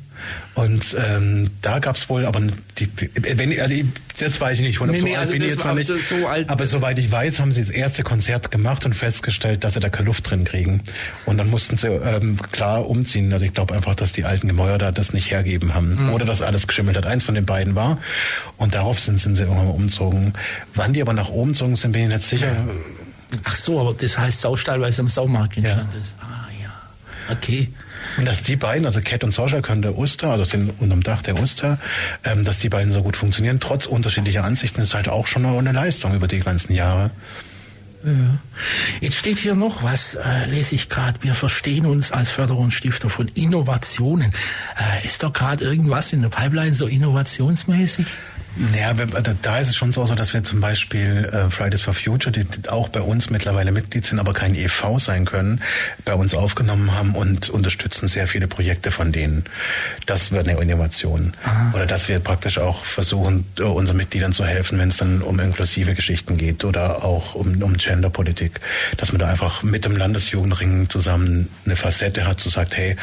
Und ähm, da gab's wohl, aber die, wenn, also das weiß ich nicht, von Nee, so nee, alt also bin ich jetzt noch nicht. so aber soweit ich weiß, haben sie das erste Konzert gemacht und festgestellt, dass sie da keine Luft drin kriegen. Und dann mussten sie ähm, klar umziehen. Also ich glaube einfach, dass die alten Gemäuer da das nicht hergeben haben. Mhm. Oder dass alles geschimmelt hat. Eins von den beiden war. Und darauf sind, sind sie irgendwann mal umzogen. Wann die aber nach oben gezogen sind, bin ich nicht sicher. Ach so, aber das heißt Saustall, weil es am Saumarkt entstanden ist. Ah ja. Okay. Und dass die beiden, also Cat und Sascha können der Oster, also sind unterm Dach der Oster, ähm, dass die beiden so gut funktionieren, trotz unterschiedlicher Ansichten, ist halt auch schon eine Leistung über die ganzen Jahre. Jetzt steht hier noch was, äh, lese ich gerade. Wir verstehen uns als Förderungsstifter von Innovationen. Äh, ist doch gerade irgendwas in der Pipeline so innovationsmäßig? Ja, da- ist es schon so, so, dass wir zum Beispiel äh, Fridays for Future, die auch bei uns mittlerweile Mitglied sind, aber kein EV sein können, bei uns aufgenommen haben und unterstützen sehr viele Projekte von denen. Das wird eine Innovation. Oder dass wir praktisch auch versuchen, äh, unseren Mitgliedern zu helfen, wenn es dann um inklusive Geschichten geht oder auch um, um Genderpolitik. Dass man da einfach mit dem Landesjugendring zusammen eine Facette hat, so sagt, hey,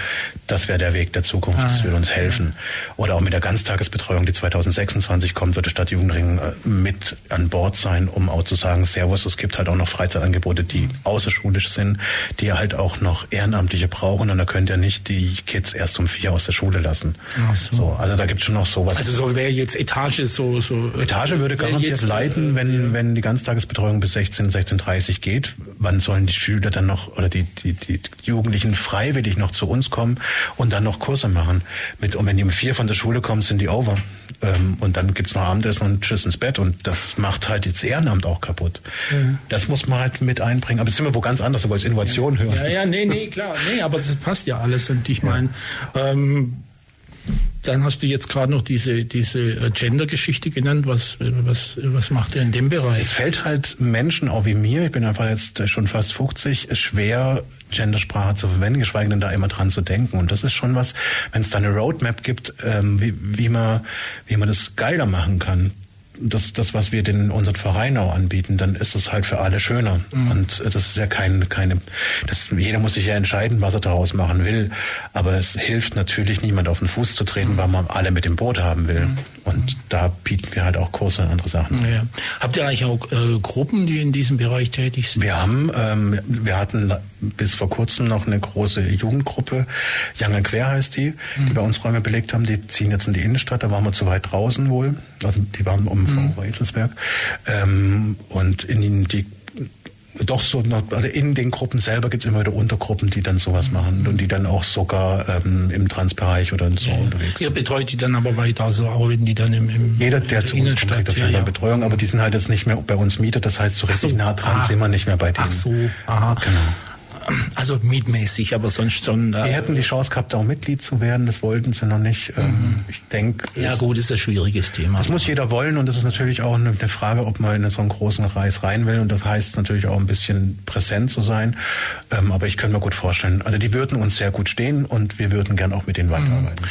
das wäre der Weg der Zukunft, das will uns helfen. Oder auch mit der Ganztagesbetreuung, die 2026 kommt, wird der Stadtjugendring äh, mit an Bord sein, um auch zu sagen, Servus, es gibt halt auch noch Freizeitangebote, die außerschulisch sind, die halt auch noch Ehrenamtliche brauchen und da könnt ihr nicht die Kids erst um vier aus der Schule lassen. Ach so. also da gibt es schon noch sowas. Also so wäre jetzt Etage so... so äh, Etage würde garantiert jetzt, äh, leiten, wenn, wenn die Ganztagesbetreuung bis 16, 16.30 geht. Wann sollen die Schüler dann noch oder die, die, die Jugendlichen freiwillig noch zu uns kommen und dann noch Kurse machen? Mit, und wenn die um vier von der Schule kommen, sind die over. Ähm, und dann gibt's noch Abendessen und Tschüss ins Bett. Und das macht halt das Ehrenamt auch kaputt. Das muss man halt mit einbringen. Aber jetzt sind wir wo ganz anders, du wolltest Innovation hören. Ja, ja, nee, nee, klar. Nee, aber das passt ja alles. Und ich meine, ähm, dann hast du jetzt gerade noch diese, diese äh, Gender-Geschichte genannt. Was, was, was macht ihr in dem Bereich? Es fällt halt Menschen, auch wie mir, ich bin einfach jetzt schon fast 50, schwer, Gendersprache zu verwenden, geschweige denn da immer dran zu denken. Und das ist schon was, wenn es da eine Roadmap gibt, ähm, wie, wie, man, wie man das geiler machen kann. Das, das, was wir den unseren Verein auch anbieten, dann ist es halt für alle schöner. Und äh, das ist ja kein, keine, das, jeder muss sich ja entscheiden, was er daraus machen will. Aber es hilft natürlich niemand auf den Fuß zu treten, weil man alle mit dem Boot haben will. Und da bieten wir halt auch Kurse und andere Sachen. Ja. Habt ihr eigentlich auch äh, Gruppen, die in diesem Bereich tätig sind? Wir haben, ähm, wir hatten bis vor kurzem noch eine große Jugendgruppe, Young and Quer heißt die, die bei uns Räume belegt haben. Die ziehen jetzt in die Innenstadt, da waren wir zu weit draußen wohl. Also die waren um mhm. Eselsberg. Ähm, und in den, die doch so, noch- also in den Gruppen selber gibt's immer wieder Untergruppen, die dann sowas machen und die dann auch sogar ähm, im Transbereich oder so unterwegs sind. Ihr betreut die dann aber weiter, also auch wenn die dann im, im Jeder, der zu uns kommt, kriegt auf ja, jeden Fall ja. Betreuung, aber die sind halt jetzt nicht mehr bei uns Mieter, das heißt, so richtig so, nah dran ah. sind wir nicht mehr bei denen. Ach so, aha. Genau. Also mietmäßig, aber sonst schon. Die Äh, hätten die Chance gehabt, auch Mitglied zu werden, das wollten sie noch nicht. Ähm, Ich denke, ja gut, ist ein schwieriges Thema. das muss jeder wollen und das ist natürlich auch eine Frage, ob man in so einen großen Kreis rein will und das heißt natürlich auch ein bisschen präsent zu sein. Ähm, Aber ich könnte mir gut vorstellen, also die würden uns sehr gut stehen und wir würden gern auch mit denen weiterarbeiten.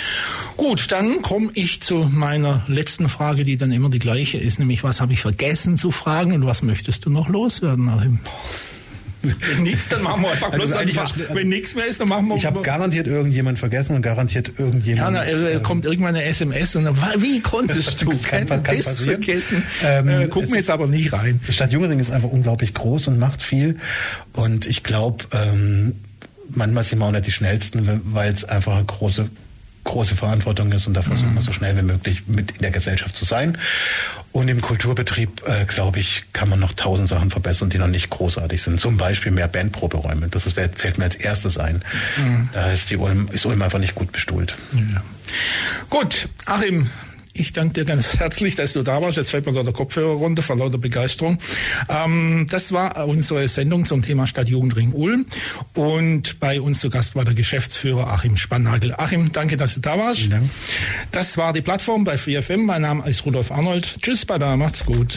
Gut, dann komme ich zu meiner letzten Frage, die dann immer die gleiche ist, nämlich was habe ich vergessen zu fragen und was möchtest du noch loswerden, Achim? Wenn nichts, dann machen wir einfach bloß Also einfach. Wenn nichts mehr ist, dann machen wir. Ich habe garantiert irgendjemand vergessen und garantiert ja, irgendjemand. na, äh, kommt irgendwann eine SMS und dann, wie konntest <laughs> du Das kann- kann, das passieren. vergessen? Ähm, äh, gucken wir jetzt aber nicht rein. Die Stadt Jungering ist einfach unglaublich groß und macht viel. Und ich glaube, ähm, manchmal sind wir auch nicht die Schnellsten, weil es einfach eine große, große Verantwortung ist und da versuchen wir so schnell wie möglich mit in der Gesellschaft zu sein. Und im Kulturbetrieb, äh, glaube ich, kann man noch tausend Sachen verbessern, die noch nicht großartig sind. Zum Beispiel mehr Bandproberäume. Das ist, fällt mir als erstes ein. Da ist die Ulm, ist Ulm einfach nicht gut bestuhlt. Ja. Gut, Achim, Ich danke dir ganz herzlich, dass du da warst. Jetzt fällt mir da der Kopfhörer runter vor lauter Begeisterung. Ähm, das war unsere Sendung zum Thema Stadtjugendring Ulm. Und bei uns zu Gast war der Geschäftsführer Achim Spannagel. Achim, danke, dass du da warst. Vielen Dank. Das war die Plattform bei FreeFM. Mein Name ist Rudolf Arnold. Tschüss, bye bye, macht's gut.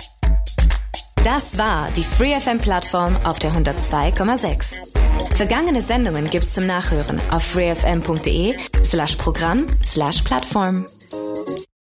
Das war die FreeFM-Plattform auf der 102,6. Vergangene Sendungen gibt's zum Nachhören auf freefm.de slash Programm slash Plattform.